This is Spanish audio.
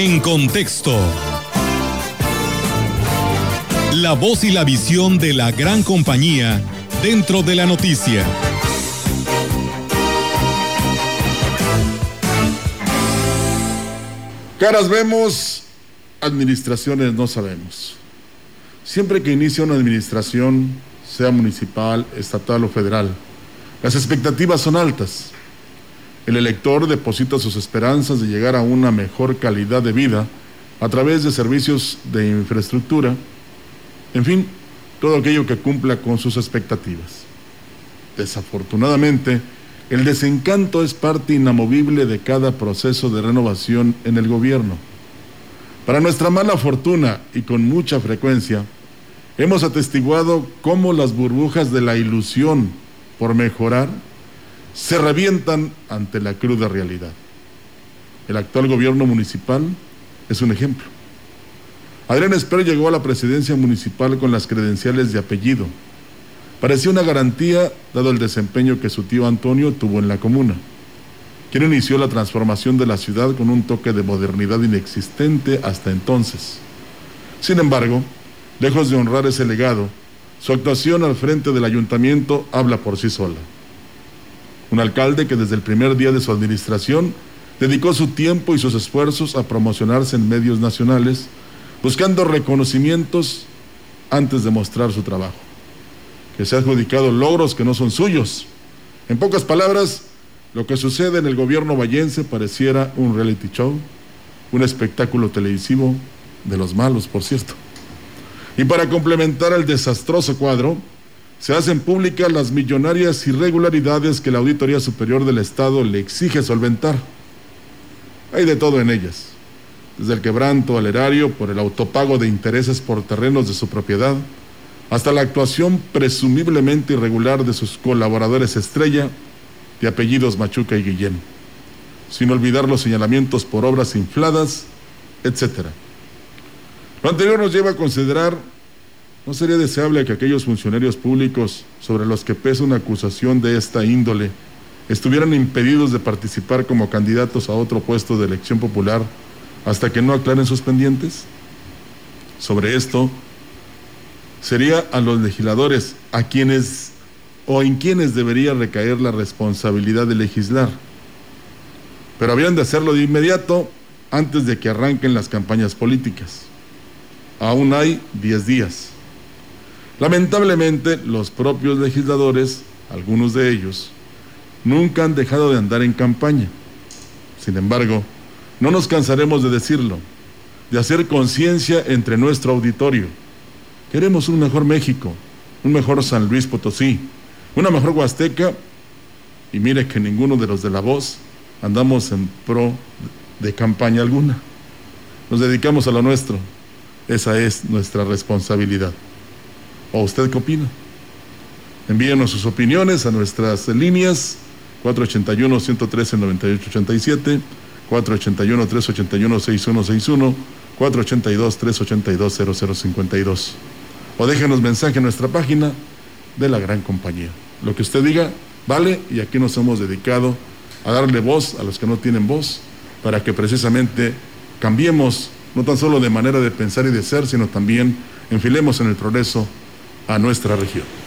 En contexto. La voz y la visión de la gran compañía dentro de la noticia. Caras vemos, administraciones no sabemos. Siempre que inicia una administración, sea municipal, estatal o federal, las expectativas son altas. El elector deposita sus esperanzas de llegar a una mejor calidad de vida a través de servicios de infraestructura, en fin, todo aquello que cumpla con sus expectativas. Desafortunadamente, el desencanto es parte inamovible de cada proceso de renovación en el gobierno. Para nuestra mala fortuna y con mucha frecuencia, hemos atestiguado cómo las burbujas de la ilusión por mejorar se revientan ante la cruda realidad. El actual gobierno municipal es un ejemplo. Adrián Esper llegó a la presidencia municipal con las credenciales de apellido. Parecía una garantía dado el desempeño que su tío Antonio tuvo en la comuna, quien inició la transformación de la ciudad con un toque de modernidad inexistente hasta entonces. Sin embargo, lejos de honrar ese legado, su actuación al frente del ayuntamiento habla por sí sola. Un alcalde que desde el primer día de su administración dedicó su tiempo y sus esfuerzos a promocionarse en medios nacionales, buscando reconocimientos antes de mostrar su trabajo. Que se ha adjudicado logros que no son suyos. En pocas palabras, lo que sucede en el gobierno vallense pareciera un reality show, un espectáculo televisivo de los malos, por cierto. Y para complementar el desastroso cuadro, se hacen públicas las millonarias irregularidades que la Auditoría Superior del Estado le exige solventar. Hay de todo en ellas, desde el quebranto al erario por el autopago de intereses por terrenos de su propiedad, hasta la actuación presumiblemente irregular de sus colaboradores estrella, de apellidos Machuca y Guillén, sin olvidar los señalamientos por obras infladas, etcétera. Lo anterior nos lleva a considerar, ¿no sería deseable que aquellos funcionarios públicos sobre los que pesa una acusación de esta índole estuvieran impedidos de participar como candidatos a otro puesto de elección popular hasta que no aclaren sus pendientes? Sobre esto, sería a los legisladores a quienes o en quienes debería recaer la responsabilidad de legislar. Pero habrían de hacerlo de inmediato antes de que arranquen las campañas políticas aún hay 10 días. Lamentablemente, los propios legisladores, algunos de ellos, nunca han dejado de andar en campaña. Sin embargo, no nos cansaremos de decirlo, de hacer conciencia entre nuestro auditorio. Queremos un mejor México, un mejor San Luis Potosí, una mejor Huasteca, y mire que ninguno de los de la voz andamos en pro de campaña alguna. Nos dedicamos a lo nuestro, esa es nuestra responsabilidad. ¿O usted qué opina? Envíenos sus opiniones a nuestras líneas 481-113-9887, 481-381-6161, 482-382-0052. O déjenos mensaje en nuestra página de la gran compañía. Lo que usted diga, vale, y aquí nos hemos dedicado a darle voz a los que no tienen voz, para que precisamente cambiemos no tan solo de manera de pensar y de ser, sino también enfilemos en el progreso a nuestra región.